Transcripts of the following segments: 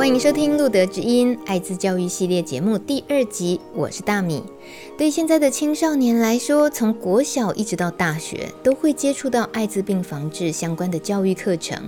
欢迎收听《路德之音》爱滋教育系列节目第二集，我是大米。对现在的青少年来说，从国小一直到大学，都会接触到艾滋病防治相关的教育课程。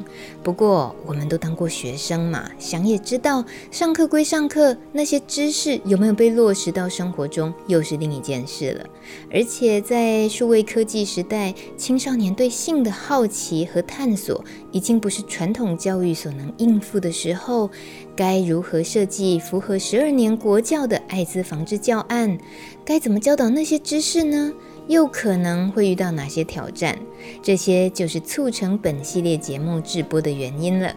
不过，我们都当过学生嘛，想也知道，上课归上课，那些知识有没有被落实到生活中，又是另一件事了。而且，在数位科技时代，青少年对性的好奇和探索，已经不是传统教育所能应付的时候，该如何设计符合十二年国教的艾滋防治教案？该怎么教导那些知识呢？又可能会遇到哪些挑战？这些就是促成本系列节目制播的原因了。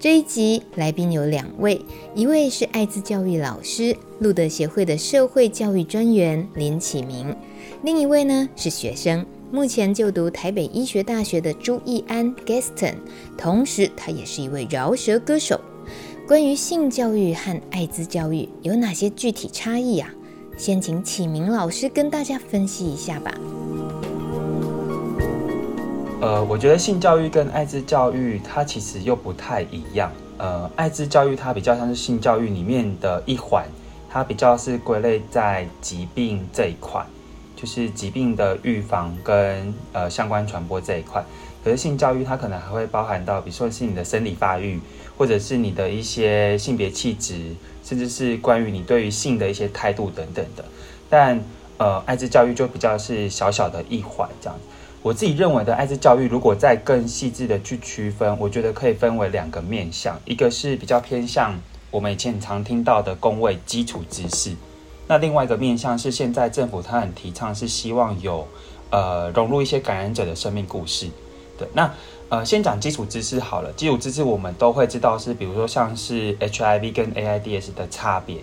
这一集来宾有两位，一位是艾滋教育老师，路德协会的社会教育专员林启明；另一位呢是学生，目前就读台北医学大学的朱义安 Gaston，同时他也是一位饶舌歌手。关于性教育和艾滋教育有哪些具体差异呀？先请启明老师跟大家分析一下吧。呃，我觉得性教育跟艾滋教育它其实又不太一样。呃，艾滋教育它比较像是性教育里面的一环，它比较是归类在疾病这一块，就是疾病的预防跟呃相关传播这一块。可是性教育它可能还会包含到，比如说是你的生理发育，或者是你的一些性别气质。甚至是关于你对于性的一些态度等等的，但呃，艾滋教育就比较是小小的一环这样。我自己认为的艾滋教育，如果再更细致的去区分，我觉得可以分为两个面向，一个是比较偏向我们以前常听到的公卫基础知识，那另外一个面向是现在政府他很提倡，是希望有呃融入一些感染者的生命故事。对，那。呃，先讲基础知识好了。基础知识我们都会知道是，比如说像是 HIV 跟 AIDS 的差别，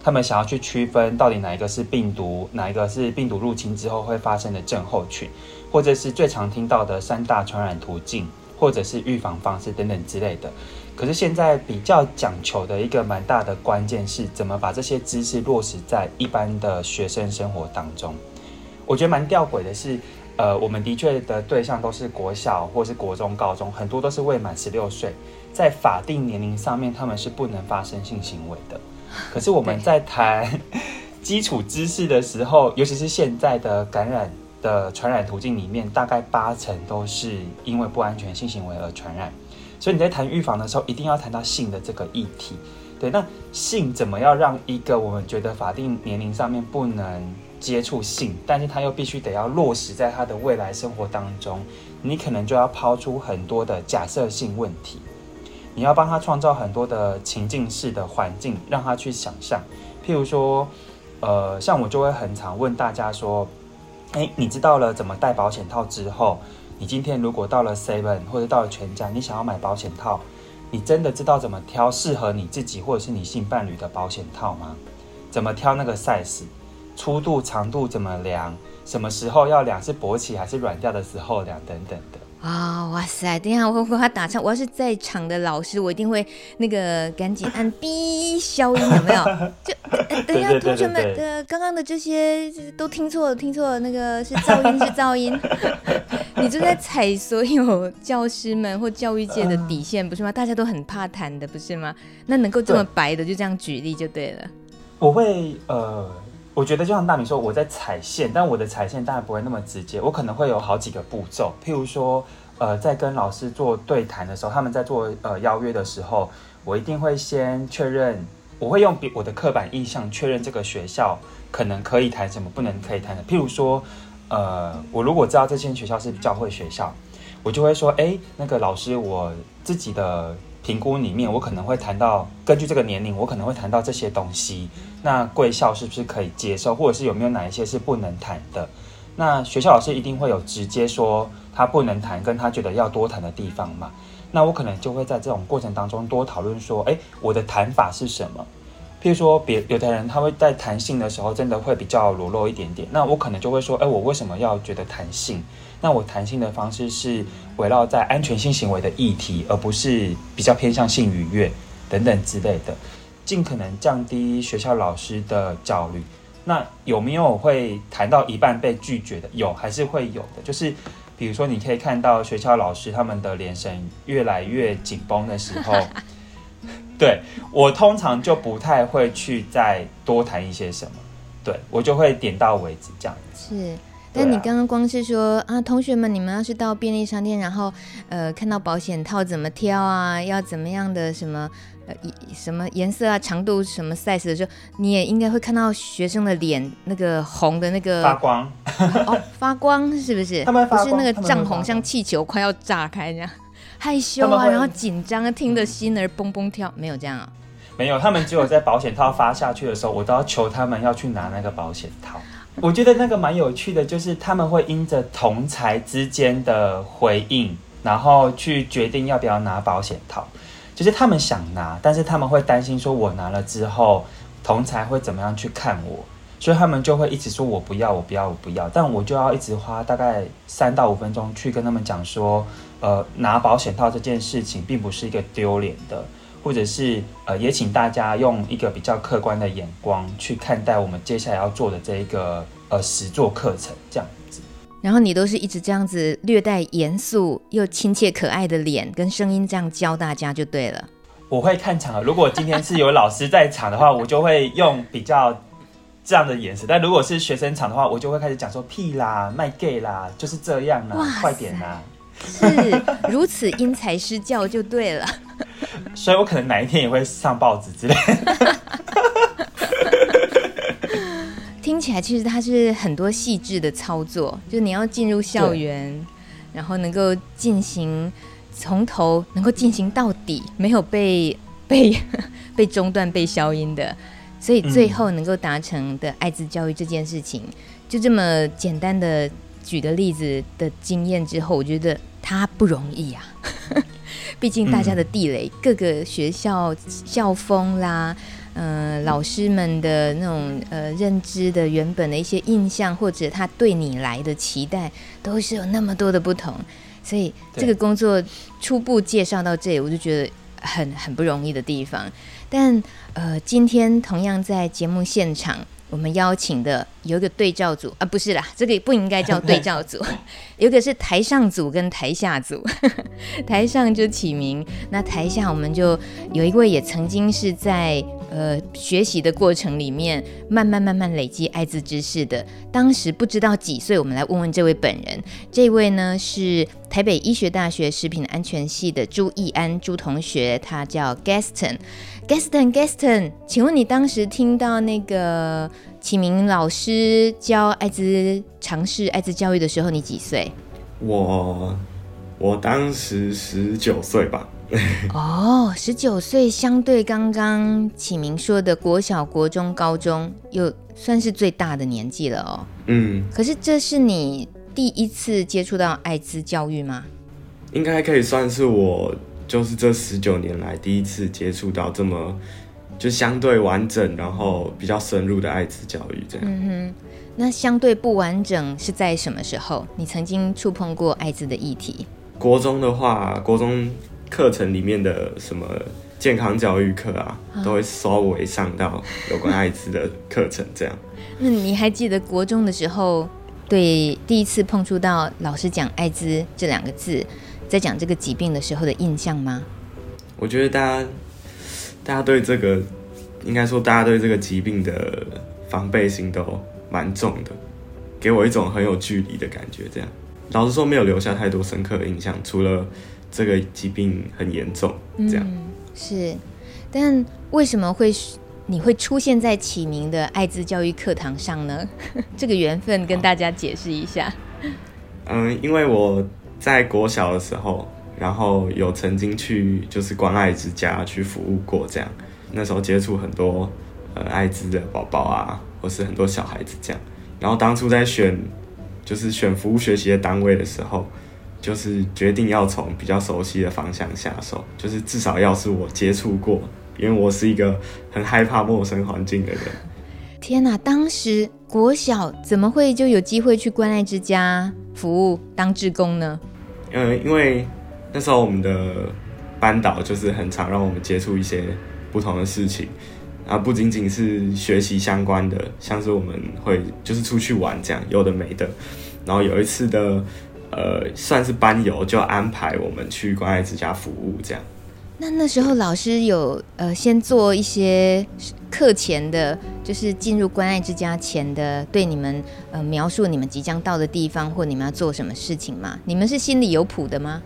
他们想要去区分到底哪一个是病毒，哪一个是病毒入侵之后会发生的症候群，或者是最常听到的三大传染途径，或者是预防方式等等之类的。可是现在比较讲求的一个蛮大的关键是怎么把这些知识落实在一般的学生生活当中。我觉得蛮吊诡的是。呃，我们的确的对象都是国小或是国中、高中，很多都是未满十六岁，在法定年龄上面，他们是不能发生性行为的。可是我们在谈基础知识的时候，尤其是现在的感染的传染途径里面，大概八成都是因为不安全性行为而传染。所以你在谈预防的时候，一定要谈到性的这个议题。对，那性怎么样让一个我们觉得法定年龄上面不能接触性，但是他又必须得要落实在他的未来生活当中，你可能就要抛出很多的假设性问题，你要帮他创造很多的情境式的环境，让他去想象。譬如说，呃，像我就会很常问大家说，诶，你知道了怎么戴保险套之后，你今天如果到了 Seven 或者到了全家，你想要买保险套，你真的知道怎么挑适合你自己或者是你性伴侣的保险套吗？怎么挑那个 size？粗度、长度怎么量？什么时候要量？是勃起还是软掉的时候量？等等的啊、哦！哇塞！等一下，我 和他打岔。我要是在场的老师，我一定会那个赶紧按 B 消音，有没有？就等一下，同学们，呃，刚刚的这些都听错了，听错了，那个是噪音，是噪音。你就在踩所有教师们或教育界的底线，不是吗？大家都很怕谈的，不是吗？那能够这么白的，就这样举例就对了。我会呃。我觉得就像大米说，我在踩线，但我的踩线当然不会那么直接，我可能会有好几个步骤。譬如说，呃，在跟老师做对谈的时候，他们在做呃邀约的时候，我一定会先确认，我会用比我的刻板印象确认这个学校可能可以谈什么，不能可以谈的。譬如说，呃，我如果知道这间学校是教会学校，我就会说，哎，那个老师，我自己的。评估里面，我可能会谈到，根据这个年龄，我可能会谈到这些东西。那贵校是不是可以接受，或者是有没有哪一些是不能谈的？那学校老师一定会有直接说他不能谈，跟他觉得要多谈的地方嘛？那我可能就会在这种过程当中多讨论说，诶，我的谈法是什么？譬如说，别有的人他会在谈性的时候真的会比较裸露一点点，那我可能就会说，诶，我为什么要觉得谈性？那我弹性的方式是围绕在安全性行为的议题，而不是比较偏向性愉悦等等之类的，尽可能降低学校老师的焦虑。那有没有会谈到一半被拒绝的？有，还是会有的。就是比如说，你可以看到学校老师他们的眼神越来越紧绷的时候，对，我通常就不太会去再多谈一些什么，对，我就会点到为止这样子。是。但你刚刚光是说啊，同学们，你们要是到便利商店，然后呃看到保险套怎么挑啊，要怎么样的什么呃什么颜色啊、长度什么 size 的时候，你也应该会看到学生的脸那个红的那个发光 哦，发光是不是？他们发光，不是那个涨红，像气球快要炸开这样，害羞啊，然后紧张，听得心儿蹦蹦跳，没有这样啊？没有，他们只有在保险套发下去的时候，我都要求他们要去拿那个保险套。我觉得那个蛮有趣的，就是他们会因着同才之间的回应，然后去决定要不要拿保险套。就是他们想拿，但是他们会担心说，我拿了之后，同才会怎么样去看我，所以他们就会一直说我不要，我不要，我不要。但我就要一直花大概三到五分钟去跟他们讲说，呃，拿保险套这件事情并不是一个丢脸的。或者是呃，也请大家用一个比较客观的眼光去看待我们接下来要做的这一个呃实作课程这样子。然后你都是一直这样子略带严肃又亲切可爱的脸跟声音这样教大家就对了。我会看场合，如果今天是有老师在场的话，我就会用比较这样的眼神；但如果是学生场的话，我就会开始讲说屁啦、卖 gay 啦，就是这样啦，快点啦。是如此因材施教就对了。所以我可能哪一天也会上报纸之类的。听起来其实它是很多细致的操作，就是你要进入校园，然后能够进行从头能够进行到底，没有被 被 被中断、被消音的，所以最后能够达成的爱滋教育这件事情，就这么简单的举的例子的经验之后，我觉得它不容易啊。毕竟大家的地雷，嗯、各个学校校风啦，呃，老师们的那种呃认知的原本的一些印象，或者他对你来的期待，都是有那么多的不同。所以这个工作初步介绍到这里，我就觉得很很不容易的地方。但呃，今天同样在节目现场。我们邀请的有一个对照组啊，不是啦，这个不应该叫 对照组，有一个是台上组跟台下组，台上就起名，那台下我们就有一位也曾经是在呃学习的过程里面慢慢慢慢累积艾滋知识的，当时不知道几岁，我们来问问这位本人，这位呢是台北医学大学食品安全系的朱义安朱同学，他叫 Gaston。Gaston，Gaston，请问你当时听到那个启明老师教艾滋尝试艾滋教育的时候，你几岁？我我当时十九岁吧。哦，十九岁，相对刚刚启明说的国小、国中、高中，又算是最大的年纪了哦。嗯。可是这是你第一次接触到艾滋教育吗？应该可以算是我。就是这十九年来第一次接触到这么就相对完整，然后比较深入的艾滋教育，这样。嗯哼，那相对不完整是在什么时候？你曾经触碰过艾滋的议题？国中的话，国中课程里面的什么健康教育课啊，啊都会稍微上到有关艾滋的课程，这样。那你还记得国中的时候，对第一次碰触到老师讲艾滋这两个字？在讲这个疾病的时候的印象吗？我觉得大家，大家对这个，应该说大家对这个疾病的防备心都蛮重的，给我一种很有距离的感觉。这样，老实说没有留下太多深刻的印象，除了这个疾病很严重。这样、嗯、是，但为什么会你会出现在启明的艾滋教育课堂上呢？这个缘分跟大家解释一下。嗯，因为我。在国小的时候，然后有曾经去就是关爱之家去服务过，这样那时候接触很多呃艾滋的宝宝啊，或是很多小孩子这样。然后当初在选就是选服务学习的单位的时候，就是决定要从比较熟悉的方向下手，就是至少要是我接触过，因为我是一个很害怕陌生环境的人。天哪！当时国小怎么会就有机会去关爱之家服务当志工呢？呃，因为那时候我们的班导就是很常让我们接触一些不同的事情，啊，不仅仅是学习相关的，像是我们会就是出去玩这样，有的没的。然后有一次的，呃，算是班游，就安排我们去关爱之家服务这样。那那时候老师有呃先做一些课前的，就是进入关爱之家前的，对你们呃描述你们即将到的地方或你们要做什么事情吗？你们是心里有谱的吗？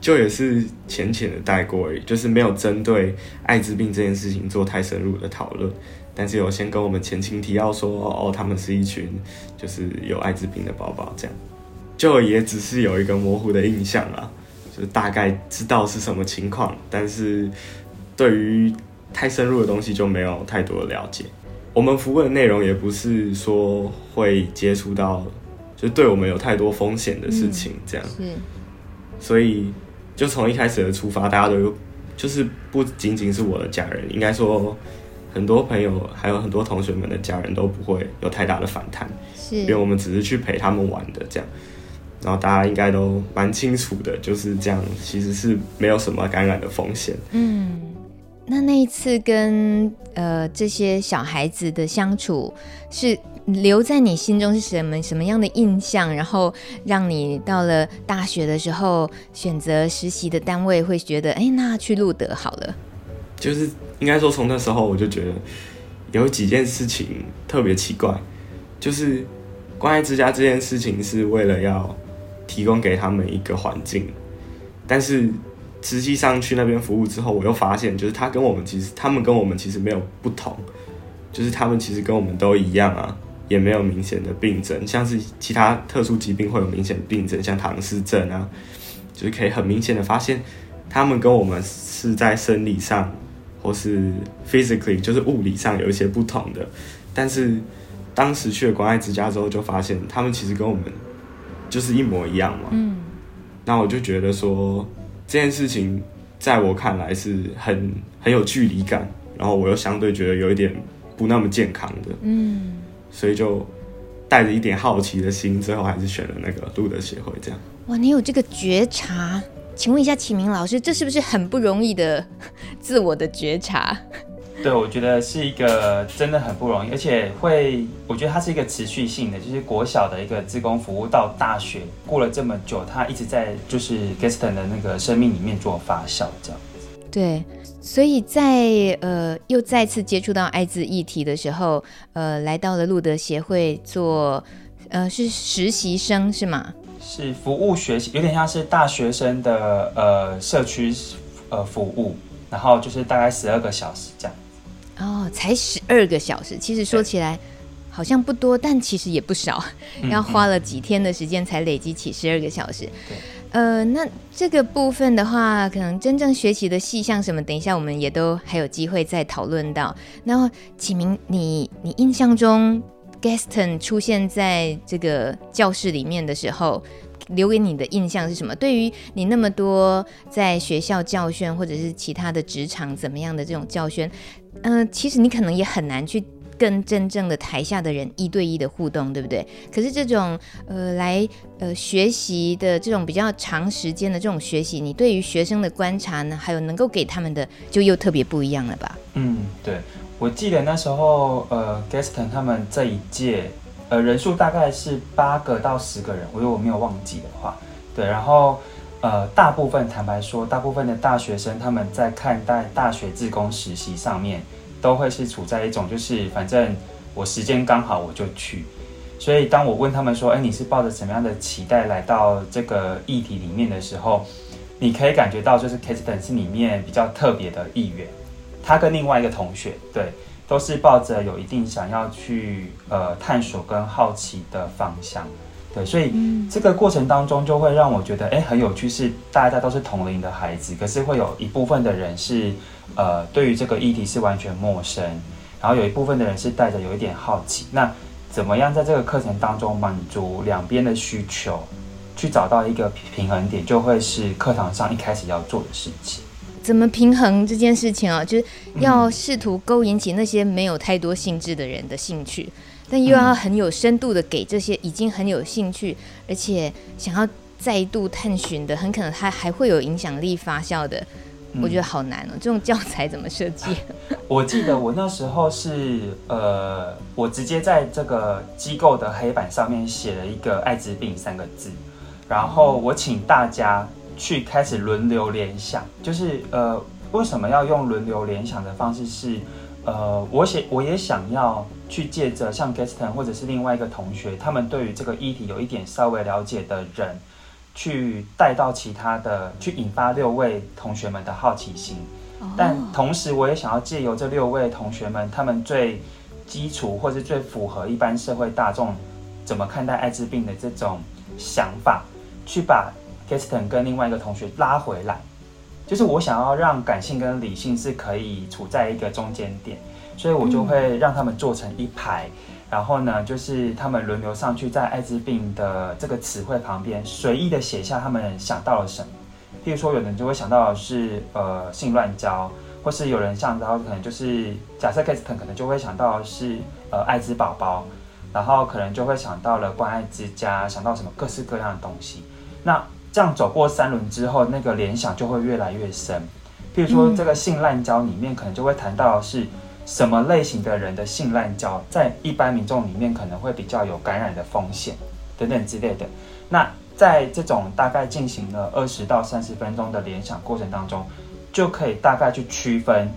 就也是浅浅的带过而已，就是没有针对艾滋病这件事情做太深入的讨论，但是有先跟我们前情提要说，哦，他们是一群就是有艾滋病的宝宝这样，就也只是有一个模糊的印象啊。就大概知道是什么情况，但是对于太深入的东西就没有太多的了解。我们服务的内容也不是说会接触到，就对我们有太多风险的事情，这样。嗯、是。所以就从一开始的出发，大家都有，就是不仅仅是我的家人，应该说很多朋友还有很多同学们的家人都不会有太大的反弹，因为我们只是去陪他们玩的这样。然后大家应该都蛮清楚的，就是这样，其实是没有什么感染的风险。嗯，那那一次跟呃这些小孩子的相处，是留在你心中是什么什么样的印象？然后让你到了大学的时候选择实习的单位，会觉得哎，那去路德好了。就是应该说，从那时候我就觉得有几件事情特别奇怪，就是关爱之家这件事情是为了要。提供给他们一个环境，但是实际上去那边服务之后，我又发现，就是他跟我们其实，他们跟我们其实没有不同，就是他们其实跟我们都一样啊，也没有明显的病症，像是其他特殊疾病会有明显的病症，像唐氏症啊，就是可以很明显的发现，他们跟我们是在生理上或是 physically 就是物理上有一些不同的，但是当时去了关爱之家之后，就发现他们其实跟我们。就是一模一样嘛，嗯，那我就觉得说这件事情在我看来是很很有距离感，然后我又相对觉得有一点不那么健康的，嗯，所以就带着一点好奇的心，最后还是选了那个路德协会这样。哇，你有这个觉察？请问一下启明老师，这是不是很不容易的 自我的觉察？对，我觉得是一个真的很不容易，而且会，我觉得它是一个持续性的，就是国小的一个志工服务到大学，过了这么久，他一直在就是 Gaston 的那个生命里面做发酵，这样子。对，所以在呃又再次接触到艾滋议题的时候，呃，来到了路德协会做，呃，是实习生是吗？是服务学习，有点像是大学生的呃社区呃服务，然后就是大概十二个小时这样。哦，才十二个小时，其实说起来好像不多，但其实也不少，要花了几天的时间才累积起十二个小时。对，呃，那这个部分的话，可能真正学习的细项什么，等一下我们也都还有机会再讨论到。然后启明，你你印象中 Gaston 出现在这个教室里面的时候，留给你的印象是什么？对于你那么多在学校教训，或者是其他的职场怎么样的这种教训，嗯、其实你可能也很难去跟真正的台下的人一对一的互动，对不对？可是这种呃来呃学习的这种比较长时间的这种学习，你对于学生的观察呢，还有能够给他们的，就又特别不一样了吧？嗯，对，我记得那时候呃，Gaston 他们这一届。呃，人数大概是八个到十个人，我如果我没有忘记的话，对，然后呃，大部分坦白说，大部分的大学生他们在看待大学自工实习上面，都会是处在一种就是反正我时间刚好我就去，所以当我问他们说，哎，你是抱着什么样的期待来到这个议题里面的时候，你可以感觉到就是 Gaston 是里面比较特别的一员，他跟另外一个同学对。都是抱着有一定想要去呃探索跟好奇的方向，对，所以这个过程当中就会让我觉得哎很有趣，是大家都是同龄的孩子，可是会有一部分的人是呃对于这个议题是完全陌生，然后有一部分的人是带着有一点好奇，那怎么样在这个课程当中满足两边的需求，去找到一个平衡点，就会是课堂上一开始要做的事情。怎么平衡这件事情啊？就是要试图勾引起那些没有太多兴致的人的兴趣，但又要很有深度的给这些已经很有兴趣，而且想要再度探寻的，很可能他还会有影响力发酵的。我觉得好难哦，这种教材怎么设计？我记得我那时候是呃，我直接在这个机构的黑板上面写了一个“艾滋病”三个字，然后我请大家去开始轮流联想，就是呃，为什么要用轮流联想的方式是？呃，我写我也想要去借着像 Gaston 或者是另外一个同学，他们对于这个议题有一点稍微了解的人。去带到其他的，去引发六位同学们的好奇心，但同时我也想要借由这六位同学们，他们最基础或是最符合一般社会大众怎么看待艾滋病的这种想法，去把 Gaston 跟另外一个同学拉回来，就是我想要让感性跟理性是可以处在一个中间点，所以我就会让他们做成一排。然后呢，就是他们轮流上去，在艾滋病的这个词汇旁边随意的写下他们想到了什么。譬如说，有人就会想到是呃性乱交，或是有人想到可能就是假设 Gaston 可能就会想到是呃艾滋宝宝，然后可能就会想到了关爱之家，想到什么各式各样的东西。那这样走过三轮之后，那个联想就会越来越深。譬如说，这个性滥交里面可能就会谈到是。什么类型的人的性滥交，在一般民众里面可能会比较有感染的风险，等等之类的。那在这种大概进行了二十到三十分钟的联想过程当中，就可以大概去区分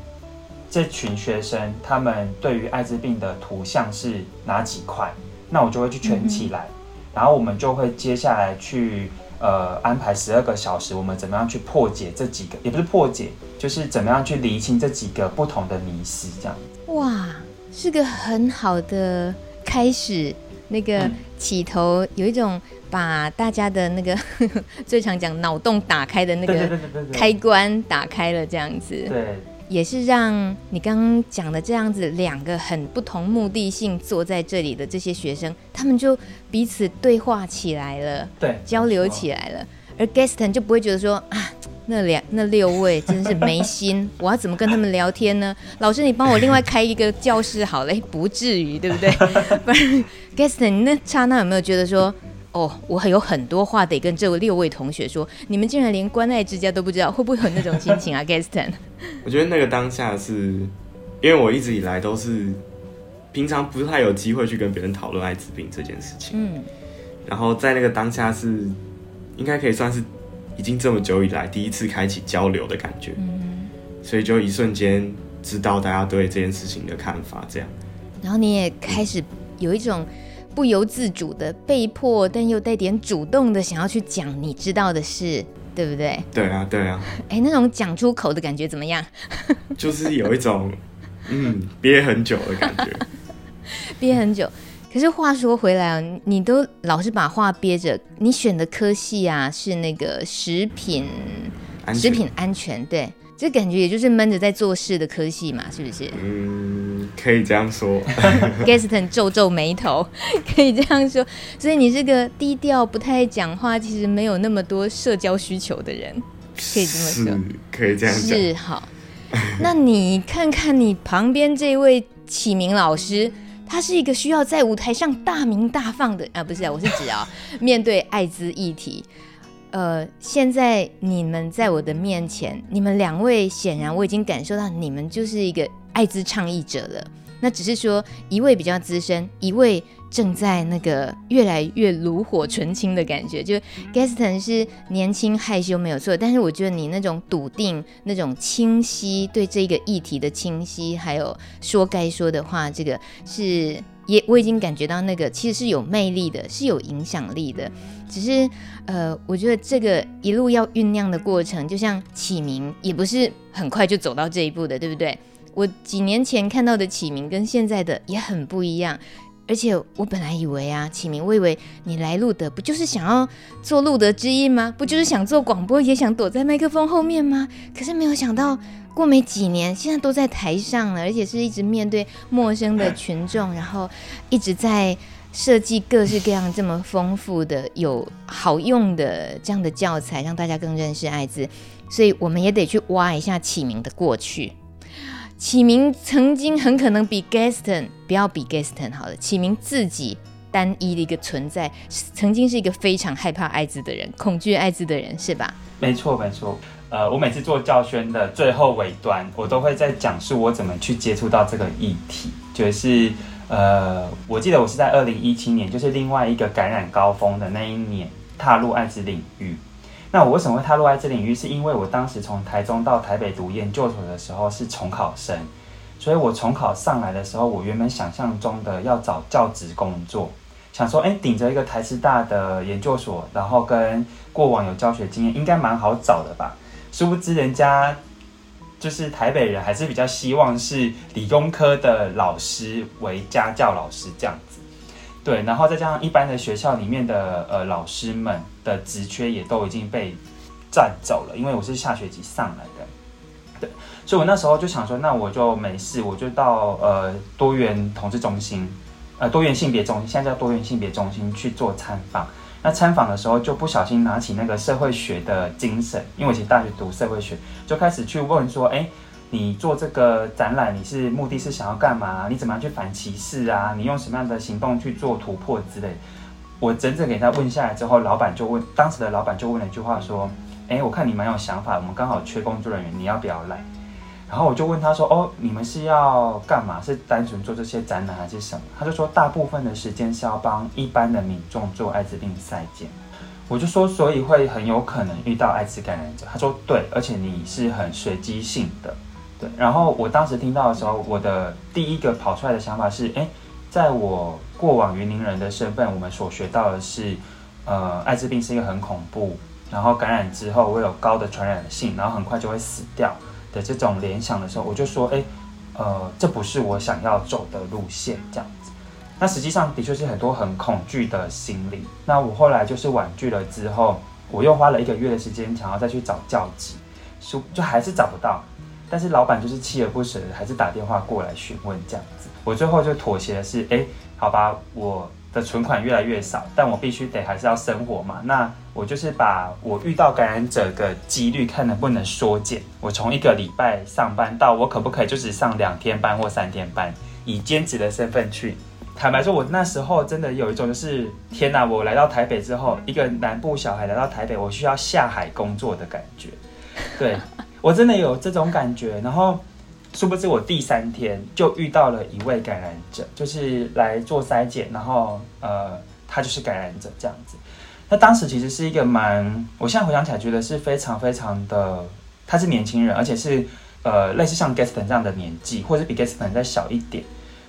这群学生他们对于艾滋病的图像是哪几块，那我就会去圈起来，然后我们就会接下来去。呃，安排十二个小时，我们怎么样去破解这几个？也不是破解，就是怎么样去厘清这几个不同的迷思，这样。哇，是个很好的开始。那个起头有一种把大家的那个 最常讲脑洞打开的那个开关打开了，这样子。对。也是让你刚刚讲的这样子，两个很不同目的性坐在这里的这些学生，他们就彼此对话起来了，对，交流起来了。而 Gaston 就不会觉得说啊，那两那六位真是没心，我要怎么跟他们聊天呢？老师，你帮我另外开一个教室好了，不至于，对不对？不然 Gaston，你那刹那有没有觉得说？哦，我还有很多话得跟这六位同学说。你们竟然连关爱之家都不知道，会不会有那种心情啊，Gaston？我觉得那个当下是，因为我一直以来都是平常不太有机会去跟别人讨论艾滋病这件事情。嗯，然后在那个当下是，应该可以算是已经这么久以来第一次开启交流的感觉。嗯，所以就一瞬间知道大家对这件事情的看法，这样。然后你也开始有一种。不由自主的、被迫但又带点主动的想要去讲你知道的事，对不对？对啊，对啊。哎，那种讲出口的感觉怎么样？就是有一种嗯憋很久的感觉，憋很久。可是话说回来啊，你都老是把话憋着。你选的科系啊是那个食品食品安全，对。这感觉也就是闷着在做事的科系嘛，是不是？嗯，可以这样说。Gaston 皱皱眉头，可以这样说。所以你是个低调、不太讲话，其实没有那么多社交需求的人，可以这么说。可以这样讲。是好。那你看看你旁边这位启明老师，他是一个需要在舞台上大鸣大放的啊，不是啊，我是指啊，面对艾滋议题。呃，现在你们在我的面前，你们两位显然我已经感受到你们就是一个艾滋倡议者了。那只是说一位比较资深，一位正在那个越来越炉火纯青的感觉。就 Gaston 是年轻害羞没有错，但是我觉得你那种笃定、那种清晰，对这个议题的清晰，还有说该说的话，这个是也我已经感觉到那个其实是有魅力的，是有影响力的。只是，呃，我觉得这个一路要酝酿的过程，就像启明，也不是很快就走到这一步的，对不对？我几年前看到的启明跟现在的也很不一样，而且我本来以为啊，启明，我以为你来路德不就是想要做路德之音吗？不就是想做广播，也想躲在麦克风后面吗？可是没有想到，过没几年，现在都在台上了，而且是一直面对陌生的群众，然后一直在。设计各式各样这么丰富的、有好用的这样的教材，让大家更认识艾滋。所以我们也得去挖一下启明的过去。启明曾经很可能比 Gaston，不要比 Gaston 好了，启明自己单一的一个存在，曾经是一个非常害怕艾滋的人，恐惧艾滋的人，是吧？没错，没错。呃，我每次做教宣的最后尾端，我都会在讲述我怎么去接触到这个议题，就是。呃，我记得我是在二零一七年，就是另外一个感染高峰的那一年，踏入艾滋领域。那我为什么会踏入艾滋领域？是因为我当时从台中到台北读研究所的时候是重考生，所以我重考上来的时候，我原本想象中的要找教职工作，想说，哎，顶着一个台师大的研究所，然后跟过往有教学经验，应该蛮好找的吧？殊不知人家。就是台北人还是比较希望是理工科的老师为家教老师这样子，对，然后再加上一般的学校里面的呃老师们的职缺也都已经被占走了，因为我是下学期上来的，对，所以我那时候就想说，那我就没事，我就到呃多元同志中心，呃多元性别中心，现在叫多元性别中心去做参访。那参访的时候就不小心拿起那个社会学的精神，因为我以前大学读社会学，就开始去问说：哎，你做这个展览，你是目的是想要干嘛？你怎么样去反歧视啊？你用什么样的行动去做突破之类？我整整给他问下来之后，老板就问，当时的老板就问了一句话说：哎，我看你蛮有想法，我们刚好缺工作人员，你要不要来？然后我就问他说：“哦，你们是要干嘛？是单纯做这些展览还是什么？”他就说：“大部分的时间是要帮一般的民众做艾滋病筛检。”我就说：“所以会很有可能遇到艾滋感染者。”他说：“对，而且你是很随机性的。”对。然后我当时听到的时候，我的第一个跑出来的想法是：“诶，在我过往云林人的身份，我们所学到的是，呃，艾滋病是一个很恐怖，然后感染之后会有高的传染性，然后很快就会死掉。”的这种联想的时候，我就说，哎，呃，这不是我想要走的路线，这样子。那实际上的确是很多很恐惧的心理。那我后来就是婉拒了之后，我又花了一个月的时间，想要再去找教职，就就还是找不到。但是老板就是锲而不舍，还是打电话过来询问这样子。我最后就妥协的是，哎，好吧，我。的存款越来越少，但我必须得还是要生活嘛。那我就是把我遇到感染者的几率看能不能缩减。我从一个礼拜上班到我可不可以就只上两天班或三天班，以兼职的身份去。坦白说，我那时候真的有一种就是天哪！我来到台北之后，一个南部小孩来到台北，我需要下海工作的感觉。对，我真的有这种感觉，然后。殊不知，我第三天就遇到了一位感染者，就是来做筛检，然后呃，他就是感染者这样子。那当时其实是一个蛮，我现在回想起来觉得是非常非常的，他是年轻人，而且是呃类似像 Gaston 这样的年纪，或者是比 Gaston 再小一点，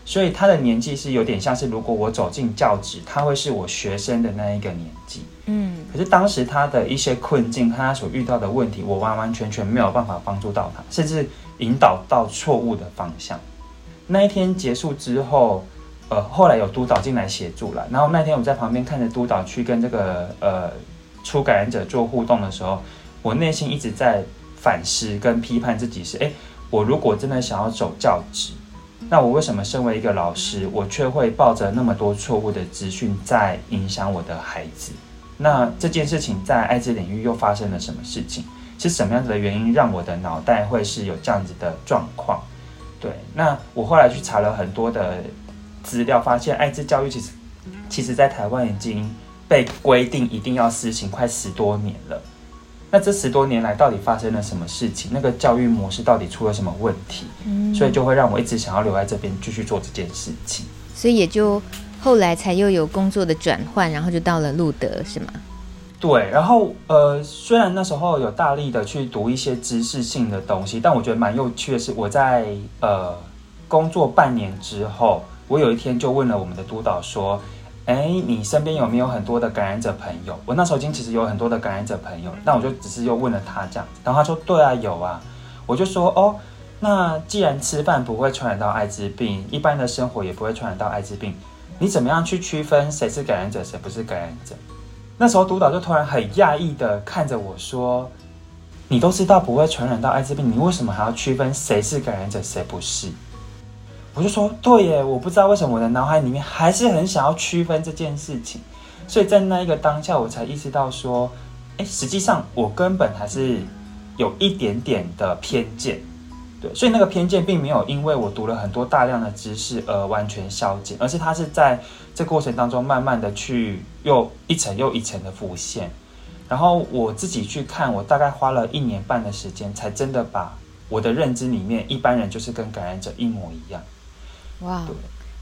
所以他的年纪是有点像是如果我走进教职，他会是我学生的那一个年纪。嗯，可是当时他的一些困境，他所遇到的问题，我完完全全没有办法帮助到他，甚至。引导到错误的方向。那一天结束之后，呃，后来有督导进来协助了。然后那天我在旁边看着督导去跟这个呃初感染者做互动的时候，我内心一直在反思跟批判自己是：诶，我如果真的想要走教职，那我为什么身为一个老师，我却会抱着那么多错误的资讯在影响我的孩子？那这件事情在艾滋领域又发生了什么事情？是什么样子的原因让我的脑袋会是有这样子的状况？对，那我后来去查了很多的资料，发现艾滋教育其实，其实在台湾已经被规定一定要施行快十多年了。那这十多年来到底发生了什么事情？那个教育模式到底出了什么问题？嗯，所以就会让我一直想要留在这边继续做这件事情。所以也就后来才又有工作的转换，然后就到了路德，是吗？对，然后呃，虽然那时候有大力的去读一些知识性的东西，但我觉得蛮有趣的是，我在呃工作半年之后，我有一天就问了我们的督导说：“哎，你身边有没有很多的感染者朋友？”我那时候已经其实有很多的感染者朋友，但我就只是又问了他这样，然后他说：“对啊，有啊。”我就说：“哦，那既然吃饭不会传染到艾滋病，一般的生活也不会传染到艾滋病，你怎么样去区分谁是感染者，谁不是感染者？”那时候督导就突然很讶异的看着我说：“你都知道不会传染到艾滋病，你为什么还要区分谁是感染者，谁不是？”我就说对耶，我不知道为什么我的脑海里面还是很想要区分这件事情，所以在那一个当下，我才意识到说，哎，实际上我根本还是有一点点的偏见，对，所以那个偏见并没有因为我读了很多大量的知识而完全消减，而是它是在这过程当中慢慢的去又一层又一层的浮现，然后我自己去看，我大概花了一年半的时间，才真的把我的认知里面一般人就是跟感染者一模一样。哇，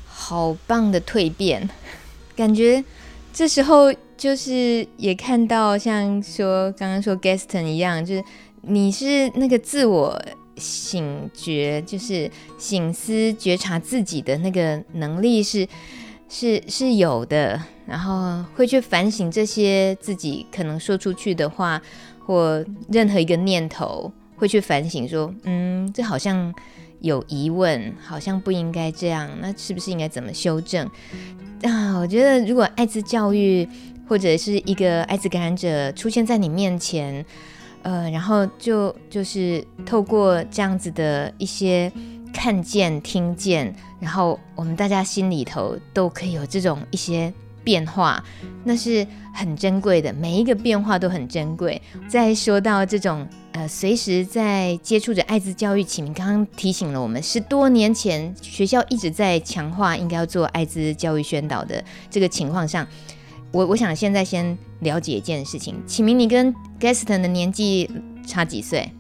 好棒的蜕变，感觉这时候就是也看到像说刚刚说 Gaston 一样，就是你是那个自我醒觉，就是醒思觉察自己的那个能力是是是有的，然后会去反省这些自己可能说出去的话或任何一个念头，会去反省说，嗯，这好像。有疑问，好像不应该这样，那是不是应该怎么修正啊？我觉得，如果艾滋教育或者是一个艾滋感染者出现在你面前，呃，然后就就是透过这样子的一些看见、听见，然后我们大家心里头都可以有这种一些变化，那是很珍贵的，每一个变化都很珍贵。再说到这种。呃，随时在接触着艾滋教育，启明刚刚提醒了我们，十多年前学校一直在强化应该要做艾滋教育宣导的这个情况上，我我想现在先了解一件事情，启明，你跟 Gaston 的年纪差几岁？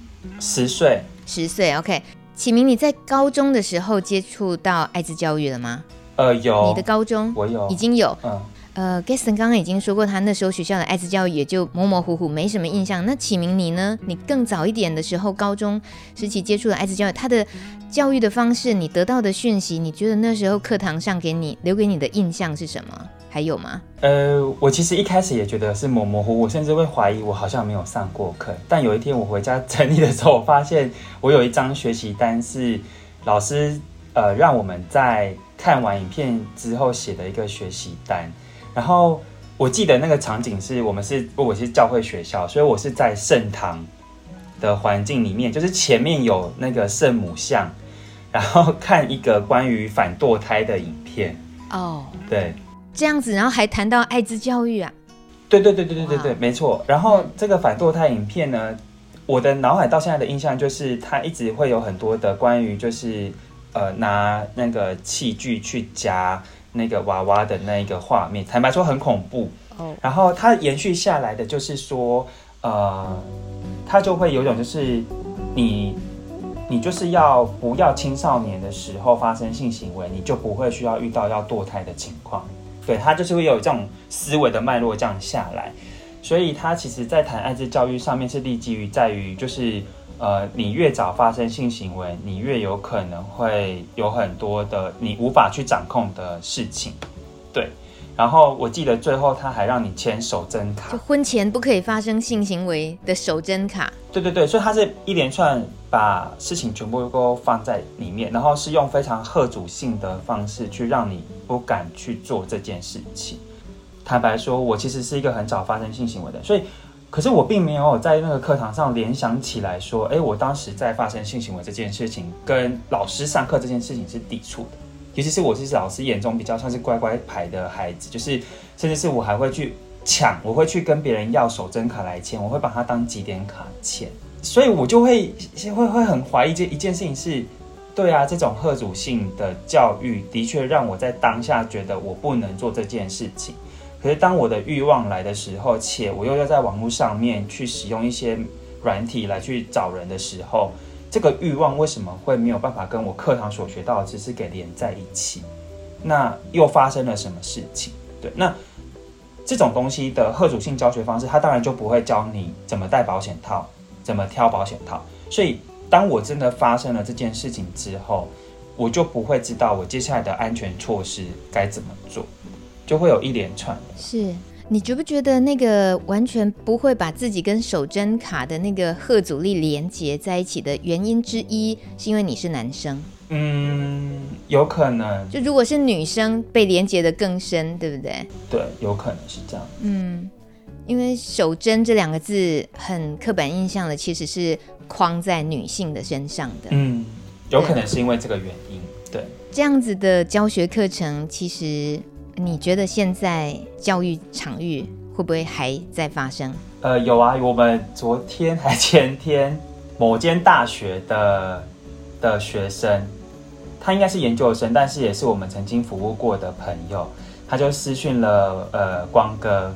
十岁。十岁，OK。启明，你在高中的时候接触到艾滋教育了吗？呃，有。你的高中？我有。已经有。嗯。呃，Gaston 刚刚已经说过，他那时候学校的艾滋教育也就模模糊糊，没什么印象。那启明你呢？你更早一点的时候，高中时期接触的艾滋教育，他的教育的方式，你得到的讯息，你觉得那时候课堂上给你留给你的印象是什么？还有吗？呃，我其实一开始也觉得是模模糊糊，甚至会怀疑我好像没有上过课。但有一天我回家整理的时候，我发现我有一张学习单是老师呃让我们在看完影片之后写的一个学习单。然后我记得那个场景是我们是我是教会学校，所以我是在圣堂的环境里面，就是前面有那个圣母像，然后看一个关于反堕胎的影片。哦，对，这样子，然后还谈到艾滋教育啊？对对对对对对对，没错。然后这个反堕胎影片呢，我的脑海到现在的印象就是，它一直会有很多的关于就是呃拿那个器具去夹。那个娃娃的那一个画面，坦白说很恐怖。Oh. 然后它延续下来的就是说，呃，它就会有种就是你，你就是要不要青少年的时候发生性行为，你就不会需要遇到要堕胎的情况。对，它就是会有这种思维的脉络这样下来。所以它其实在谈艾滋教育上面是立基于在于就是。呃，你越早发生性行为，你越有可能会有很多的你无法去掌控的事情，对。然后我记得最后他还让你签守贞卡，就婚前不可以发生性行为的守贞卡。对对对，所以他是一连串把事情全部都放在里面，然后是用非常吓阻性的方式去让你不敢去做这件事情。坦白说，我其实是一个很早发生性行为的，所以。可是我并没有在那个课堂上联想起来说，哎，我当时在发生性行为这件事情跟老师上课这件事情是抵触的。尤其是我是老师眼中比较像是乖乖牌的孩子，就是甚至是我还会去抢，我会去跟别人要守贞卡来签，我会把它当集点卡签。所以我就会会会很怀疑这一件事情是，对啊，这种吓阻性的教育的确让我在当下觉得我不能做这件事情。可是当我的欲望来的时候，且我又要在网络上面去使用一些软体来去找人的时候，这个欲望为什么会没有办法跟我课堂所学到的知识给连在一起？那又发生了什么事情？对，那这种东西的吓阻性教学方式，它当然就不会教你怎么戴保险套，怎么挑保险套。所以当我真的发生了这件事情之后，我就不会知道我接下来的安全措施该怎么做。就会有一连串。是你觉不觉得那个完全不会把自己跟手针卡的那个贺阻力连接在一起的原因之一，是因为你是男生？嗯，有可能。就如果是女生，被连接的更深，对不对？对，有可能是这样。嗯，因为手针这两个字很刻板印象的，其实是框在女性的身上的。嗯，有可能是因为这个原因。对，这样子的教学课程，其实你觉得现在教育场域会不会还在发生？呃，有啊，我们昨天还前天某间大学的的学生，他应该是研究生，但是也是我们曾经服务过的朋友，他就私讯了呃光哥，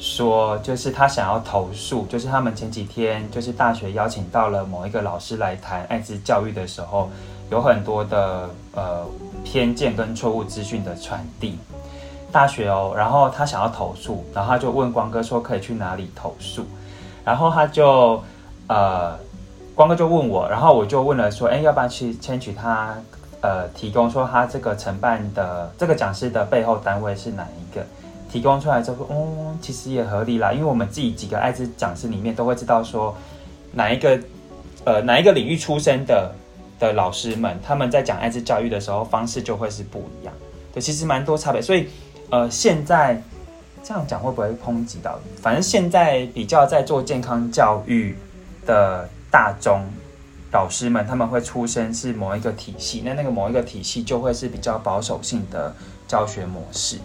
说就是他想要投诉，就是他们前几天就是大学邀请到了某一个老师来谈爱滋教育的时候，有很多的呃偏见跟错误资讯的传递。大学哦，然后他想要投诉，然后他就问光哥说可以去哪里投诉，然后他就呃，光哥就问我，然后我就问了说，哎，要不要去签取他呃提供说他这个承办的这个讲师的背后单位是哪一个？提供出来之后，哦，其实也合理啦，因为我们自己几个爱滋讲师里面都会知道说哪一个呃哪一个领域出身的的老师们，他们在讲爱滋教育的时候方式就会是不一样，对，其实蛮多差别，所以。呃，现在这样讲会不会抨击到？反正现在比较在做健康教育的大中老师们，他们会出身是某一个体系，那那个某一个体系就会是比较保守性的教学模式。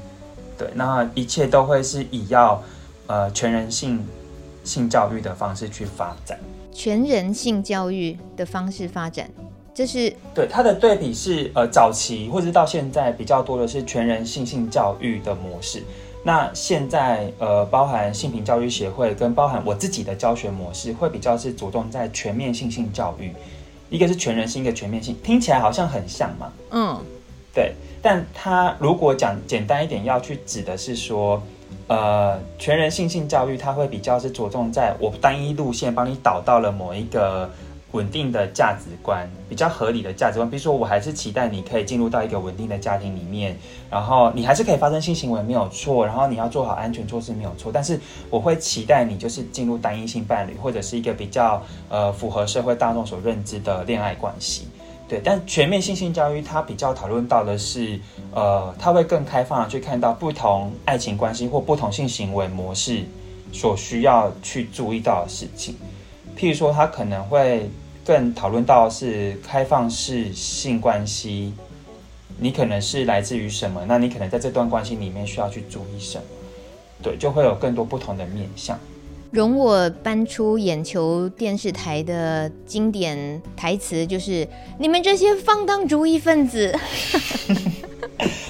对，那一切都会是以要呃全人性性教育的方式去发展，全人性教育的方式发展。这是对它的对比是呃早期或者是到现在比较多的是全人性性教育的模式。那现在呃包含性平教育协会跟包含我自己的教学模式会比较是着重在全面性性教育，一个是全人性，一个全面性，听起来好像很像嘛。嗯，对。但它如果讲简单一点，要去指的是说，呃全人性性教育它会比较是着重在我单一路线帮你导到了某一个。稳定的价值观，比较合理的价值观，比如说，我还是期待你可以进入到一个稳定的家庭里面，然后你还是可以发生性行为没有错，然后你要做好安全措施没有错，但是我会期待你就是进入单一性伴侣或者是一个比较呃符合社会大众所认知的恋爱关系，对。但全面性性教育它比较讨论到的是，呃，它会更开放的去看到不同爱情关系或不同性行为模式所需要去注意到的事情。譬如说，他可能会更讨论到是开放式性关系，你可能是来自于什么？那你可能在这段关系里面需要去注意什么？对，就会有更多不同的面向。容我搬出眼球电视台的经典台词，就是你们这些放荡主义分子。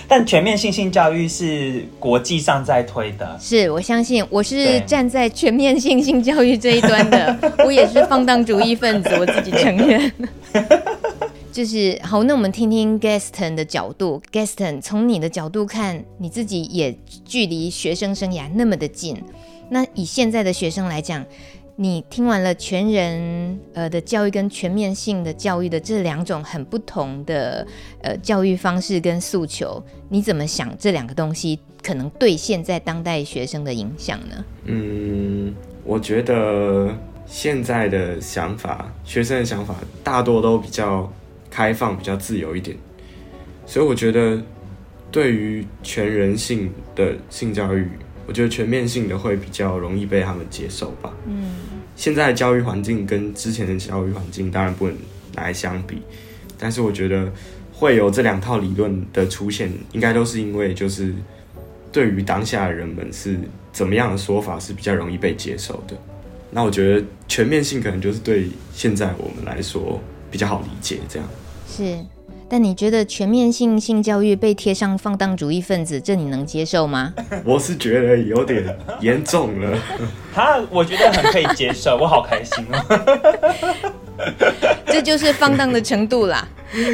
但全面性性教育是国际上在推的，是我相信我是站在全面性性教育这一端的，我也是放荡主义分子，我自己承认。就是好，那我们听听 Gaston 的角度，Gaston 从你的角度看，你自己也距离学生生涯那么的近，那以现在的学生来讲。你听完了全人呃的教育跟全面性的教育的这两种很不同的呃教育方式跟诉求，你怎么想这两个东西可能对现在当代学生的影响呢？嗯，我觉得现在的想法，学生的想法大多都比较开放，比较自由一点，所以我觉得对于全人性的性教育。我觉得全面性的会比较容易被他们接受吧。嗯，现在的教育环境跟之前的教育环境当然不能拿来相比，但是我觉得会有这两套理论的出现，应该都是因为就是对于当下的人们是怎么样的说法是比较容易被接受的。那我觉得全面性可能就是对现在我们来说比较好理解，这样是。但你觉得全面性性教育被贴上放荡主义分子，这你能接受吗？我是觉得有点严重了。哈，我觉得很可以接受，我好开心哦。这就是放荡的程度啦。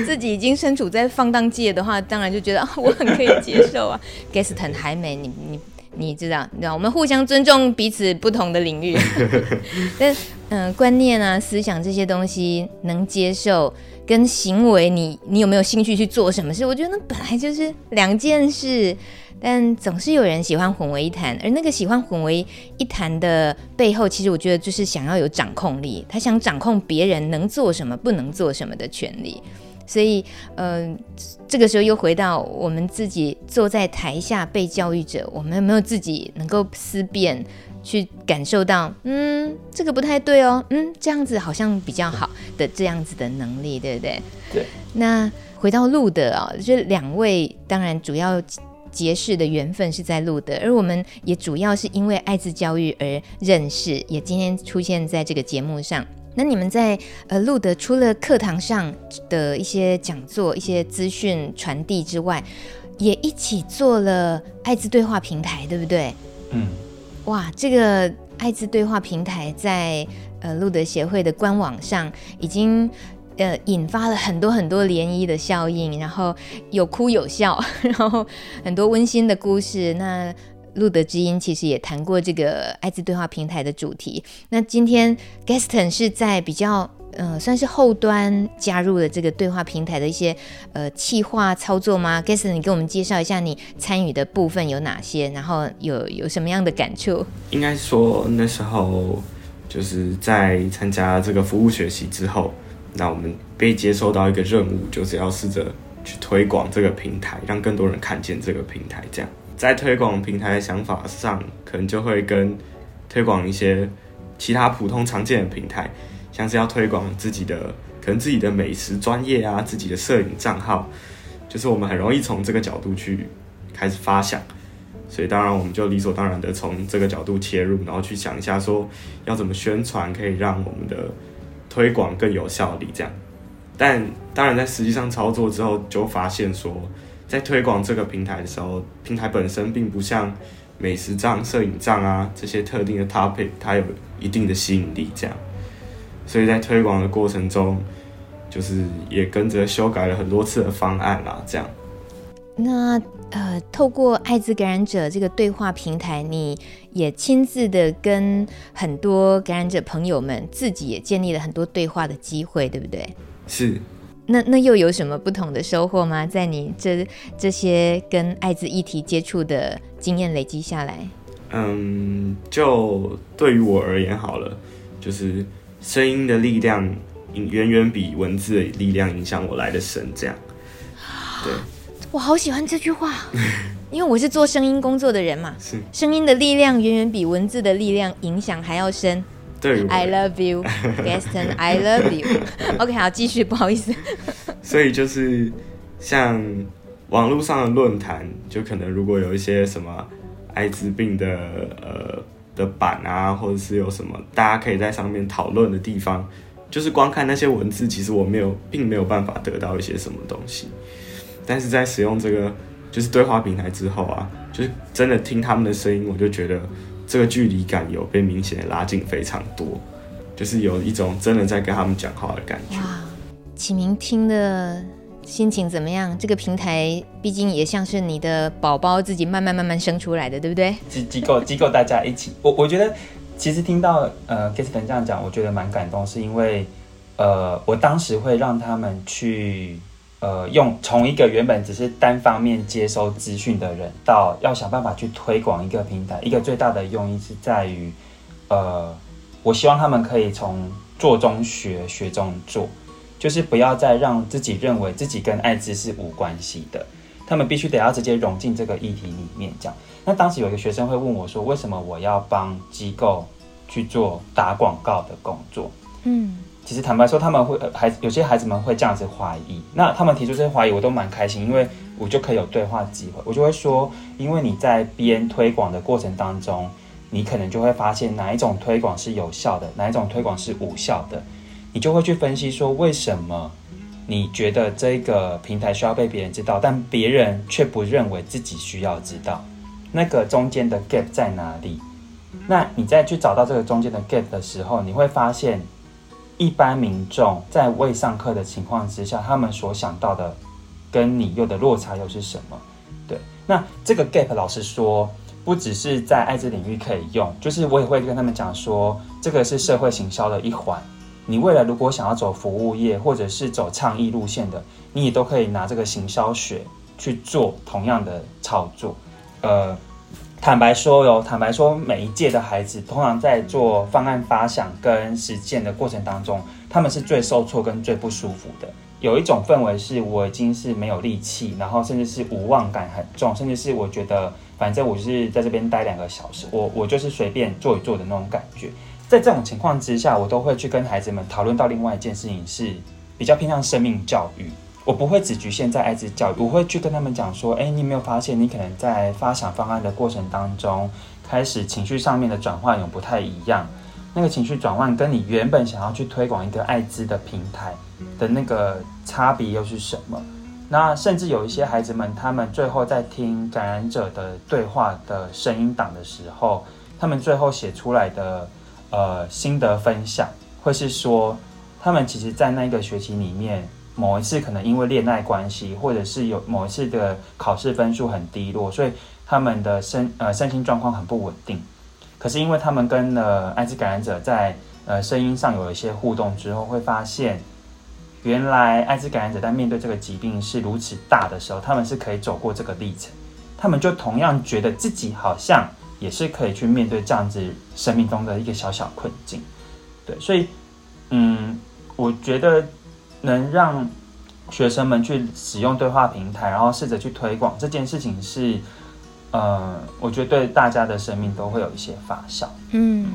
自己已经身处在放荡界的话，当然就觉得啊，我很可以接受啊。Gaston 还没你你你知道，你知道，我们互相尊重彼此不同的领域。但嗯、呃，观念啊、思想这些东西能接受。跟行为你，你有没有兴趣去做什么事？我觉得那本来就是两件事，但总是有人喜欢混为一谈。而那个喜欢混为一谈的背后，其实我觉得就是想要有掌控力，他想掌控别人能做什么、不能做什么的权利。所以，嗯、这个时候又回到我们自己坐在台下被教育者，我们有没有自己能够思辨？去感受到，嗯，这个不太对哦，嗯，这样子好像比较好的这样子的能力，对不对？对。那回到路德啊，这两位当然主要结识的缘分是在路德，而我们也主要是因为爱滋教育而认识，也今天出现在这个节目上。那你们在呃路德除了课堂上的一些讲座、一些资讯传递之外，也一起做了爱滋对话平台，对不对？嗯，哇，这个爱滋对话平台在呃路德协会的官网上已经呃引发了很多很多涟漪的效应，然后有哭有笑，然后很多温馨的故事。那路德之音其实也谈过这个爱滋对话平台的主题。那今天 Gaston 是在比较呃算是后端加入了这个对话平台的一些呃企划操作吗？Gaston，你给我们介绍一下你参与的部分有哪些，然后有有什么样的感触？应该说那时候就是在参加这个服务学习之后，那我们被接受到一个任务，就是要试着去推广这个平台，让更多人看见这个平台，这样。在推广平台的想法上，可能就会跟推广一些其他普通常见的平台，像是要推广自己的可能自己的美食专业啊，自己的摄影账号，就是我们很容易从这个角度去开始发想，所以当然我们就理所当然的从这个角度切入，然后去想一下说要怎么宣传可以让我们的推广更有效力这样。但当然在实际上操作之后，就发现说。在推广这个平台的时候，平台本身并不像美食账、摄影账啊这些特定的 topic，它有一定的吸引力，这样。所以在推广的过程中，就是也跟着修改了很多次的方案啦，这样。那呃，透过艾滋感染者这个对话平台，你也亲自的跟很多感染者朋友们自己也建立了很多对话的机会，对不对？是。那那又有什么不同的收获吗？在你这这些跟艾滋议题接触的经验累积下来，嗯，就对于我而言好了，就是声音的力量远远比文字的力量影响我来的深，这样。对，我好喜欢这句话，因为我是做声音工作的人嘛，是声音的力量远远比文字的力量影响还要深。对 I love you, Gaston. I love you. OK，好，继续，不好意思。所以就是像网络上的论坛，就可能如果有一些什么艾滋病的呃的版啊，或者是有什么大家可以在上面讨论的地方，就是光看那些文字，其实我没有，并没有办法得到一些什么东西。但是在使用这个就是对话平台之后啊，就是真的听他们的声音，我就觉得。这个距离感有被明显的拉近非常多，就是有一种真的在跟他们讲话的感觉。哇，启明听的心情怎么样？这个平台毕竟也像是你的宝宝自己慢慢慢慢生出来的，对不对？机机构机构大家一起，我我觉得其实听到呃 Gaston 这样讲，我觉得蛮感动，是因为呃我当时会让他们去。呃，用从一个原本只是单方面接收资讯的人，到要想办法去推广一个平台，一个最大的用意是在于，呃，我希望他们可以从做中学，学中做，就是不要再让自己认为自己跟艾滋是无关系的，他们必须得要直接融进这个议题里面。这样，那当时有一个学生会问我说，为什么我要帮机构去做打广告的工作？嗯。其实坦白说，他们会孩子有些孩子们会这样子怀疑。那他们提出这些怀疑，我都蛮开心，因为我就可以有对话机会。我就会说，因为你在边推广的过程当中，你可能就会发现哪一种推广是有效的，哪一种推广是无效的。你就会去分析说，为什么你觉得这个平台需要被别人知道，但别人却不认为自己需要知道，那个中间的 gap 在哪里？那你再去找到这个中间的 gap 的时候，你会发现。一般民众在未上课的情况之下，他们所想到的跟你又的落差又是什么？对，那这个 gap 老实说，不只是在艾滋领域可以用，就是我也会跟他们讲说，这个是社会行销的一环。你未来如果想要走服务业，或者是走倡议路线的，你也都可以拿这个行销学去做同样的操作，呃。坦白说哟，坦白说，每一届的孩子通常在做方案发想跟实践的过程当中，他们是最受挫跟最不舒服的。有一种氛围是我已经是没有力气，然后甚至是无望感很重，甚至是我觉得反正我就是在这边待两个小时，我我就是随便做一做的那种感觉。在这种情况之下，我都会去跟孩子们讨论到另外一件事情，是比较偏向生命教育。我不会只局限在爱滋教育，我会去跟他们讲说：哎，你有没有发现，你可能在发想方案的过程当中，开始情绪上面的转换有不太一样。那个情绪转换跟你原本想要去推广一个爱滋的平台的那个差别又是什么？那甚至有一些孩子们，他们最后在听感染者的对话的声音档的时候，他们最后写出来的。呃，心得分享会是说，他们其实，在那个学期里面，某一次可能因为恋爱关系，或者是有某一次的考试分数很低落，所以他们的身呃身心状况很不稳定。可是因为他们跟了艾滋感染者在呃声音上有一些互动之后，会发现，原来艾滋感染者在面对这个疾病是如此大的时候，他们是可以走过这个历程。他们就同样觉得自己好像。也是可以去面对这样子生命中的一个小小困境，对，所以，嗯，我觉得能让学生们去使用对话平台，然后试着去推广这件事情是，呃，我觉得对大家的生命都会有一些发酵。嗯，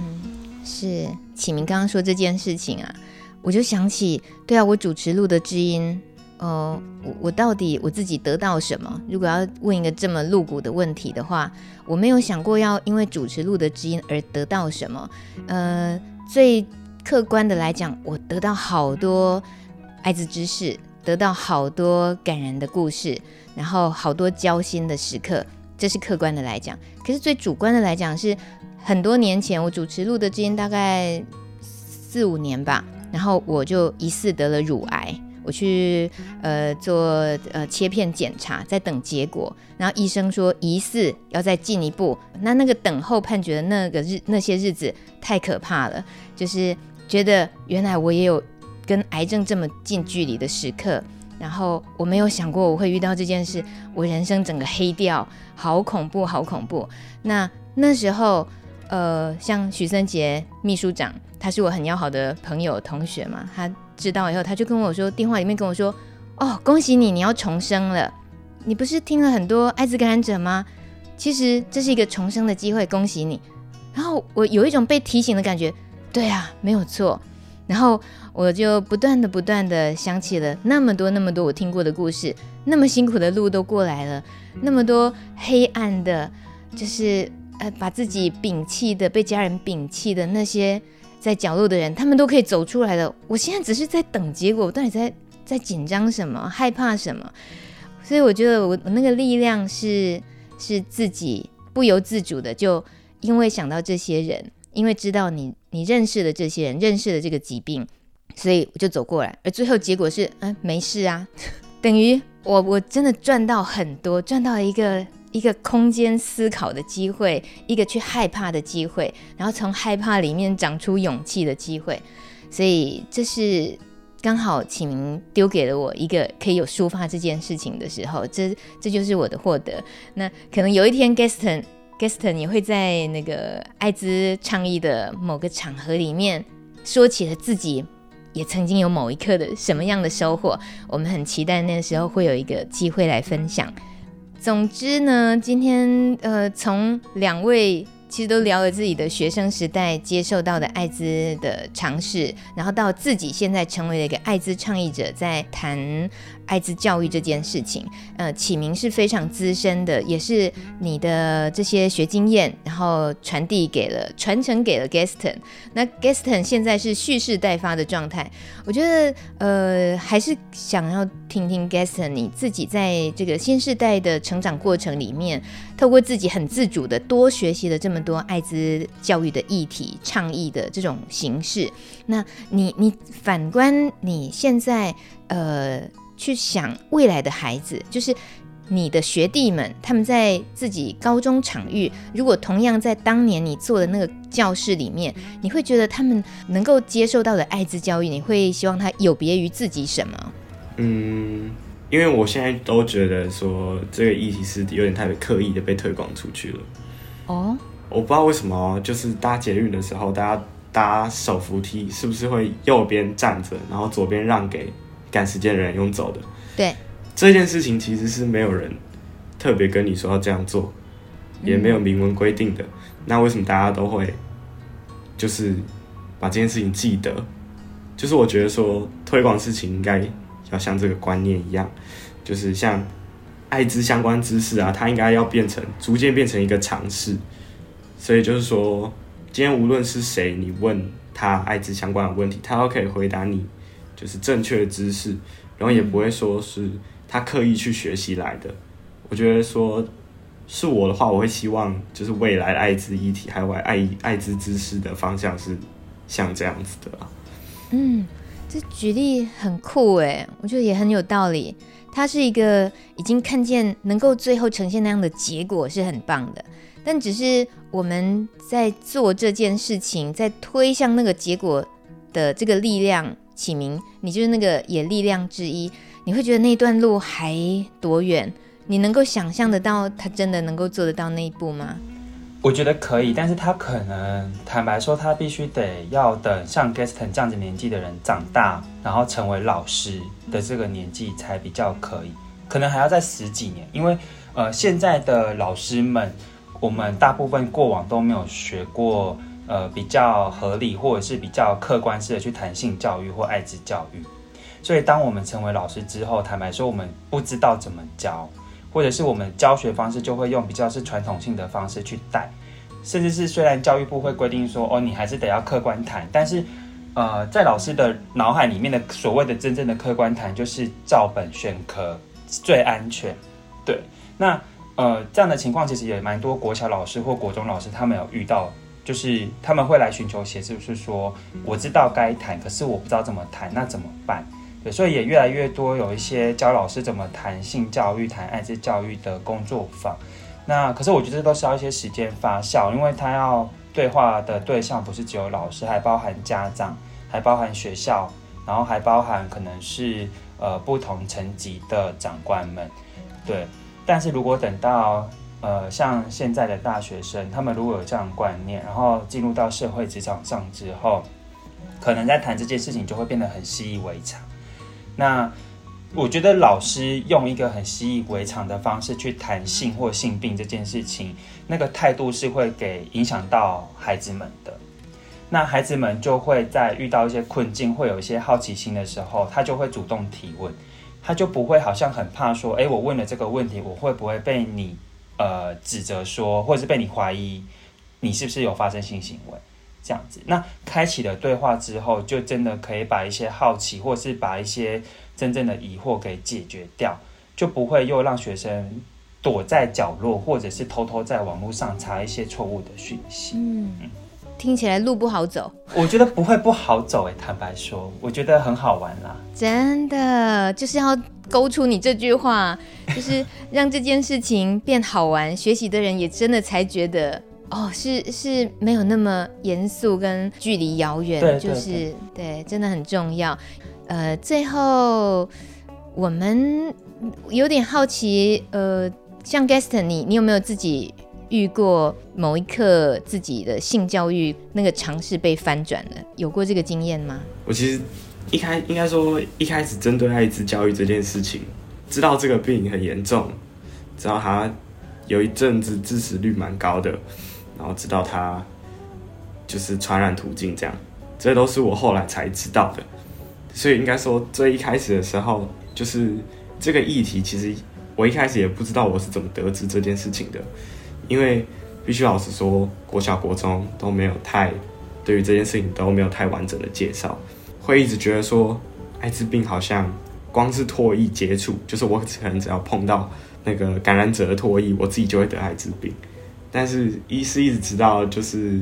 是启明刚刚说这件事情啊，我就想起，对啊，我主持录的知音。哦，我我到底我自己得到什么？如果要问一个这么露骨的问题的话，我没有想过要因为主持录的知音而得到什么。呃，最客观的来讲，我得到好多艾滋知识，得到好多感人的故事，然后好多交心的时刻，这是客观的来讲。可是最主观的来讲，是很多年前我主持录的知音大概四五年吧，然后我就疑似得了乳癌。我去呃做呃切片检查，在等结果，然后医生说疑似要再进一步，那那个等候判决的那个日那些日子太可怕了，就是觉得原来我也有跟癌症这么近距离的时刻，然后我没有想过我会遇到这件事，我人生整个黑掉，好恐怖，好恐怖。那那时候呃，像许森杰秘书长，他是我很要好的朋友同学嘛，他。知道以后，他就跟我说，电话里面跟我说：“哦，恭喜你，你要重生了。你不是听了很多艾滋感染者吗？其实这是一个重生的机会，恭喜你。”然后我有一种被提醒的感觉，对啊，没有错。然后我就不断的、不断的想起了那么多、那么多我听过的故事，那么辛苦的路都过来了，那么多黑暗的，就是呃，把自己摒弃的、被家人摒弃的那些。在角落的人，他们都可以走出来的。我现在只是在等结果，我到底在在紧张什么，害怕什么？所以我觉得我我那个力量是是自己不由自主的，就因为想到这些人，因为知道你你认识的这些人，认识的这个疾病，所以我就走过来。而最后结果是，嗯，没事啊，等于我我真的赚到很多，赚到一个。一个空间思考的机会，一个去害怕的机会，然后从害怕里面长出勇气的机会，所以这是刚好启明丢给了我一个可以有抒发这件事情的时候，这这就是我的获得。那可能有一天，Gaston Gaston 也会在那个艾滋倡议的某个场合里面说起了自己也曾经有某一刻的什么样的收获，我们很期待那时候会有一个机会来分享。总之呢，今天呃，从两位。其实都聊了自己的学生时代接受到的艾滋的尝试，然后到自己现在成为了一个艾滋倡议者，在谈艾滋教育这件事情。呃，启明是非常资深的，也是你的这些学经验，然后传递给了、传承给了 Gaston。那 Gaston 现在是蓄势待发的状态。我觉得，呃，还是想要听听 Gaston 你自己在这个新世代的成长过程里面，透过自己很自主的多学习了这么。多艾滋教育的议题倡议的这种形式，那你你反观你现在呃去想未来的孩子，就是你的学弟们，他们在自己高中场域，如果同样在当年你做的那个教室里面，你会觉得他们能够接受到的艾滋教育，你会希望他有别于自己什么？嗯，因为我现在都觉得说这个议题是有点太刻意的被推广出去了。哦。我不知道为什么，就是搭捷运的时候，大家搭手扶梯是不是会右边站着，然后左边让给赶时间的人用走的。对，这件事情其实是没有人特别跟你说要这样做，也没有明文规定的。嗯、那为什么大家都会就是把这件事情记得？就是我觉得说推广事情应该要像这个观念一样，就是像艾滋相关知识啊，它应该要变成逐渐变成一个尝试。所以就是说，今天无论是谁，你问他艾滋相关的问题，他都可以回答你，就是正确的知识，然后也不会说是他刻意去学习来的。我觉得说是我的话，我会希望就是未来艾滋议题还有艾艾滋知识的方向是像这样子的。嗯，这举例很酷诶，我觉得也很有道理。他是一个已经看见能够最后呈现那样的结果是很棒的。但只是我们在做这件事情，在推向那个结果的这个力量，启明，你就是那个野力量之一。你会觉得那段路还多远？你能够想象得到他真的能够做得到那一步吗？我觉得可以，但是他可能坦白说，他必须得要等像 Gaston 这样子年纪的人长大，然后成为老师的这个年纪才比较可以，可能还要再十几年，因为呃现在的老师们。我们大部分过往都没有学过，呃，比较合理或者是比较客观式的去谈性教育或爱滋教育。所以，当我们成为老师之后，坦白说，我们不知道怎么教，或者是我们教学方式就会用比较是传统性的方式去带，甚至是虽然教育部会规定说，哦，你还是得要客观谈，但是，呃，在老师的脑海里面的所谓的真正的客观谈，就是照本宣科最安全。对，那。呃，这样的情况其实也蛮多，国小老师或国中老师他们有遇到，就是他们会来寻求协助，是说我知道该谈，可是我不知道怎么谈，那怎么办？对，所以也越来越多有一些教老师怎么谈性教育、谈艾滋教育的工作坊。那可是我觉得这都需要一些时间发酵，因为他要对话的对象不是只有老师，还包含家长，还包含学校，然后还包含可能是呃不同层级的长官们，对。但是如果等到呃像现在的大学生，他们如果有这样观念，然后进入到社会职场上之后，可能在谈这件事情就会变得很习以为常。那我觉得老师用一个很习以为常的方式去谈性或性病这件事情，那个态度是会给影响到孩子们的。那孩子们就会在遇到一些困境，会有一些好奇心的时候，他就会主动提问。他就不会好像很怕说，诶，我问了这个问题，我会不会被你呃指责说，或者是被你怀疑你是不是有发生性行为这样子？那开启了对话之后，就真的可以把一些好奇，或是把一些真正的疑惑给解决掉，就不会又让学生躲在角落，或者是偷偷在网络上查一些错误的讯息。嗯。嗯听起来路不好走，我觉得不会不好走诶，坦白说，我觉得很好玩啦。真的就是要勾出你这句话，就是让这件事情变好玩，学习的人也真的才觉得哦，是是没有那么严肃跟距离遥远，对就是对，真的很重要。呃，最后我们有点好奇，呃，像 Gaston，你你有没有自己？遇过某一刻自己的性教育那个尝试被翻转了，有过这个经验吗？我其实一开应该说一开始针对艾滋教育这件事情，知道这个病很严重，知道他有一阵子致死率蛮高的，然后知道他就是传染途径这样，这都是我后来才知道的。所以应该说最一开始的时候，就是这个议题，其实我一开始也不知道我是怎么得知这件事情的。因为必须老实说，国小、国中都没有太对于这件事情都没有太完整的介绍，会一直觉得说，艾滋病好像光是唾液接触，就是我可能只要碰到那个感染者的唾液，我自己就会得艾滋病。但是医师一直知道，就是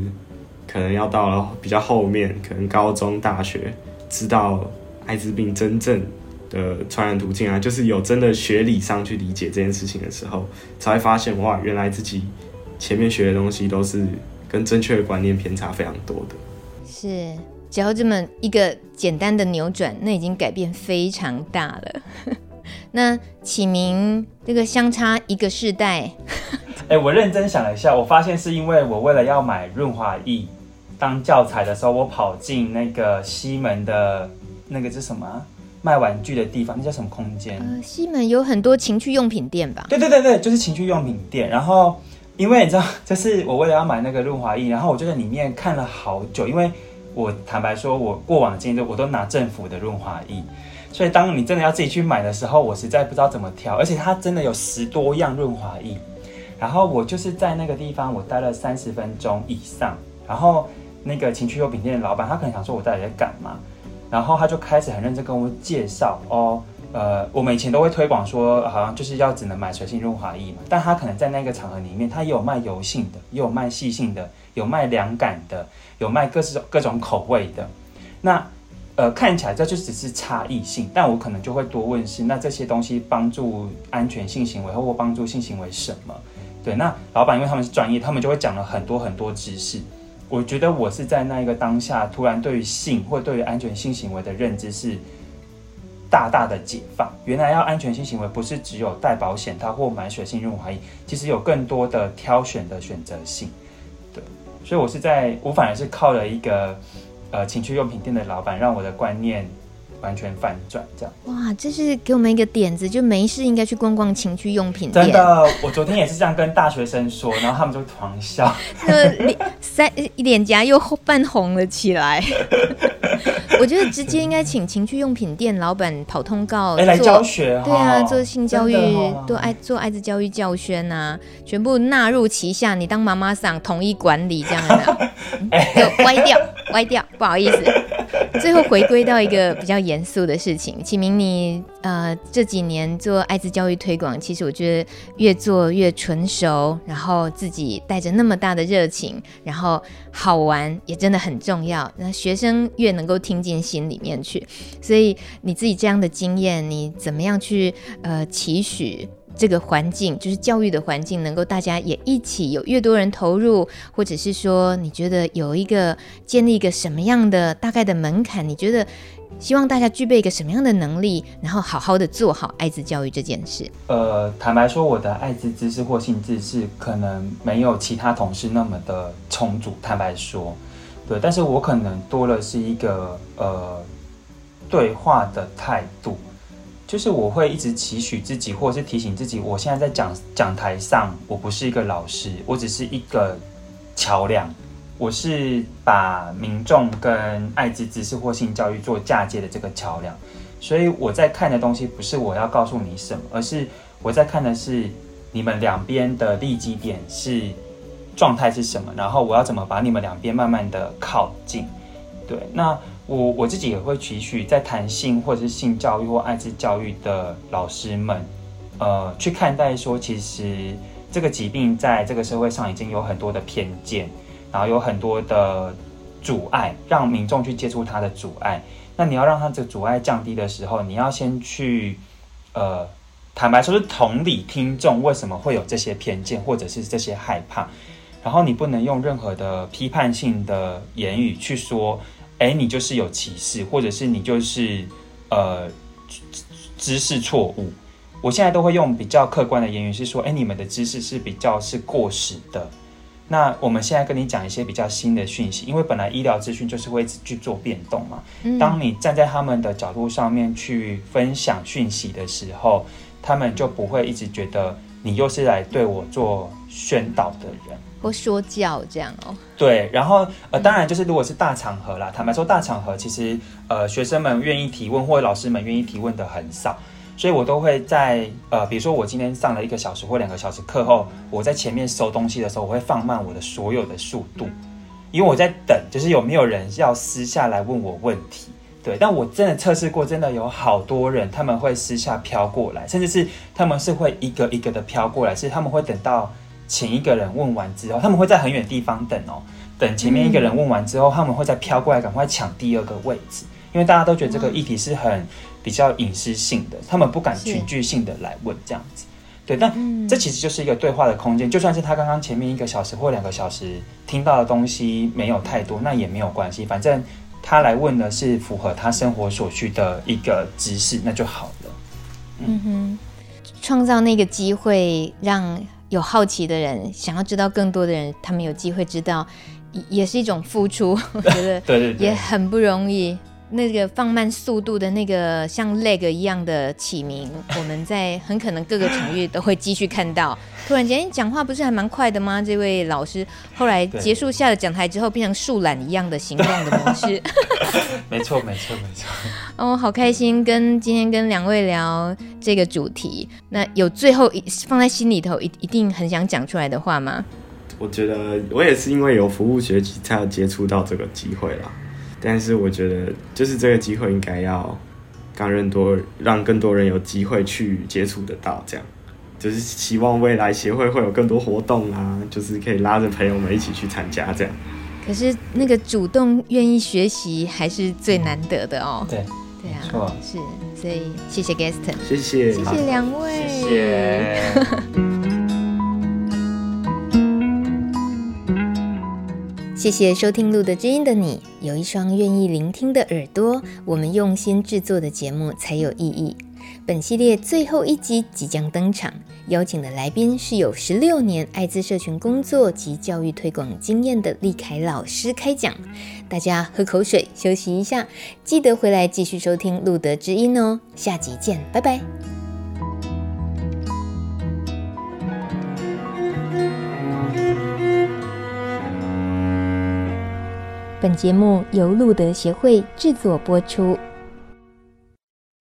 可能要到了比较后面，可能高中、大学，知道艾滋病真正的传染途径啊，就是有真的学理上去理解这件事情的时候，才会发现哇，原来自己前面学的东西都是跟正确的观念偏差非常多的。是，只要这么一个简单的扭转，那已经改变非常大了。那启明这个相差一个世代，哎、欸，我认真想了一下，我发现是因为我为了要买润滑液当教材的时候，我跑进那个西门的那个是什么？卖玩具的地方，那叫什么空间？呃，西门有很多情趣用品店吧？对对对对，就是情趣用品店。然后，因为你知道，就是我为了要买那个润滑液，然后我就在里面看了好久。因为我坦白说，我过往的经验我都拿政府的润滑液，所以当你真的要自己去买的时候，我实在不知道怎么挑。而且它真的有十多样润滑液，然后我就是在那个地方，我待了三十分钟以上。然后那个情趣用品店的老板，他可能想说我到底在干嘛？然后他就开始很认真跟我介绍哦，呃，我们以前都会推广说，好像就是要只能买水性润滑液嘛，但他可能在那个场合里面，他也有卖油性的，也有卖细性的，有卖凉感的，有卖各式各种口味的。那呃，看起来这就只是差异性，但我可能就会多问是，那这些东西帮助安全性行为或帮助性行为什么？对，那老板因为他们是专业，他们就会讲了很多很多知识。我觉得我是在那一个当下，突然对于性或对于安全性行为的认知是大大的解放。原来要安全性行为不是只有戴保险套或买水性润滑液，其实有更多的挑选的选择性。所以我是在我反而是靠了一个呃情趣用品店的老板，让我的观念。完全反转，这样哇！这是给我们一个点子，就没事应该去逛逛情趣用品店。真的，我昨天也是这样跟大学生说，然后他们就狂笑，那脸腮脸颊又泛红了起来。我觉得直接应该请情趣用品店老板跑通告，哎，来教学，对啊，做性教育，做爱做爱子教育教宣啊，全部纳入旗下，你当妈妈桑统一管理这样的，就歪掉歪掉，不好意思。最后回归到一个比较严肃的事情，启明你呃这几年做艾滋教育推广，其实我觉得越做越纯熟，然后自己带着那么大的热情，然后好玩也真的很重要。那学生越能够听进心里面去，所以你自己这样的经验，你怎么样去呃期许？这个环境就是教育的环境，能够大家也一起有越多人投入，或者是说你觉得有一个建立一个什么样的大概的门槛？你觉得希望大家具备一个什么样的能力，然后好好的做好艾滋教育这件事？呃，坦白说，我的艾滋知识或性知识可能没有其他同事那么的充足。坦白说，对，但是我可能多了是一个呃对话的态度。就是我会一直期许自己，或者是提醒自己，我现在在讲讲台上，我不是一个老师，我只是一个桥梁，我是把民众跟艾滋知识或性教育做嫁接的这个桥梁。所以我在看的东西不是我要告诉你什么，而是我在看的是你们两边的立基点是状态是什么，然后我要怎么把你们两边慢慢的靠近。对，那。我我自己也会期许在谈性或者是性教育或艾滋教育的老师们，呃，去看待说，其实这个疾病在这个社会上已经有很多的偏见，然后有很多的阻碍，让民众去接触它的阻碍。那你要让它这个阻碍降低的时候，你要先去，呃，坦白说是同理听众为什么会有这些偏见或者是这些害怕，然后你不能用任何的批判性的言语去说。哎，你就是有歧视，或者是你就是呃知识错误。我现在都会用比较客观的言语，是说，哎，你们的知识是比较是过时的。那我们现在跟你讲一些比较新的讯息，因为本来医疗资讯就是会去做变动嘛。当你站在他们的角度上面去分享讯息的时候，他们就不会一直觉得你又是来对我做宣导的人。或说教这样哦，对，然后呃，当然就是如果是大场合啦，坦白说，大场合其实呃，学生们愿意提问或者老师们愿意提问的很少，所以我都会在呃，比如说我今天上了一个小时或两个小时课后，我在前面收东西的时候，我会放慢我的所有的速度，因为我在等，就是有没有人要私下来问我问题，对，但我真的测试过，真的有好多人他们会私下飘过来，甚至是他们是会一个一个的飘过来，是他们会等到。前一个人问完之后，他们会在很远地方等哦，等前面一个人问完之后，他们会再飘过来，赶快抢第二个位置，因为大家都觉得这个议题是很比较隐私性的，他们不敢群聚性的来问这样子。对，但这其实就是一个对话的空间，就算是他刚刚前面一个小时或两个小时听到的东西没有太多，那也没有关系，反正他来问的是符合他生活所需的一个知识，那就好了。嗯哼，创造那个机会让。有好奇的人，想要知道更多的人，他们有机会知道，也是一种付出。我觉得，对对，也很不容易。那个放慢速度的那个像 leg 一样的起名，我们在很可能各个场域都会继续看到。突然间讲话不是还蛮快的吗？这位老师后来结束下了讲台之后，变成树懒一样的行动的模式。没错，没错，没错。哦，好开心跟今天跟两位聊这个主题。那有最后一放在心里头一一定很想讲出来的话吗？我觉得我也是因为有服务学习才有接触到这个机会啦。但是我觉得就是这个机会应该要让更多让更多人有机会去接触得到，这样就是希望未来协会会有更多活动啊，就是可以拉着朋友们一起去参加这样。可是那个主动愿意学习还是最难得的哦。对。对啊，错是，所以谢谢 Gaston，谢谢，谢谢两位，谢谢，谢谢收听路德知音的你，有一双愿意聆听的耳朵，我们用心制作的节目才有意义。本系列最后一集即将登场，邀请的来宾是有十六年艾滋社群工作及教育推广经验的立凯老师开讲。大家喝口水，休息一下，记得回来继续收听路德之音哦。下集见，拜拜。本节目由路德协会制作播出。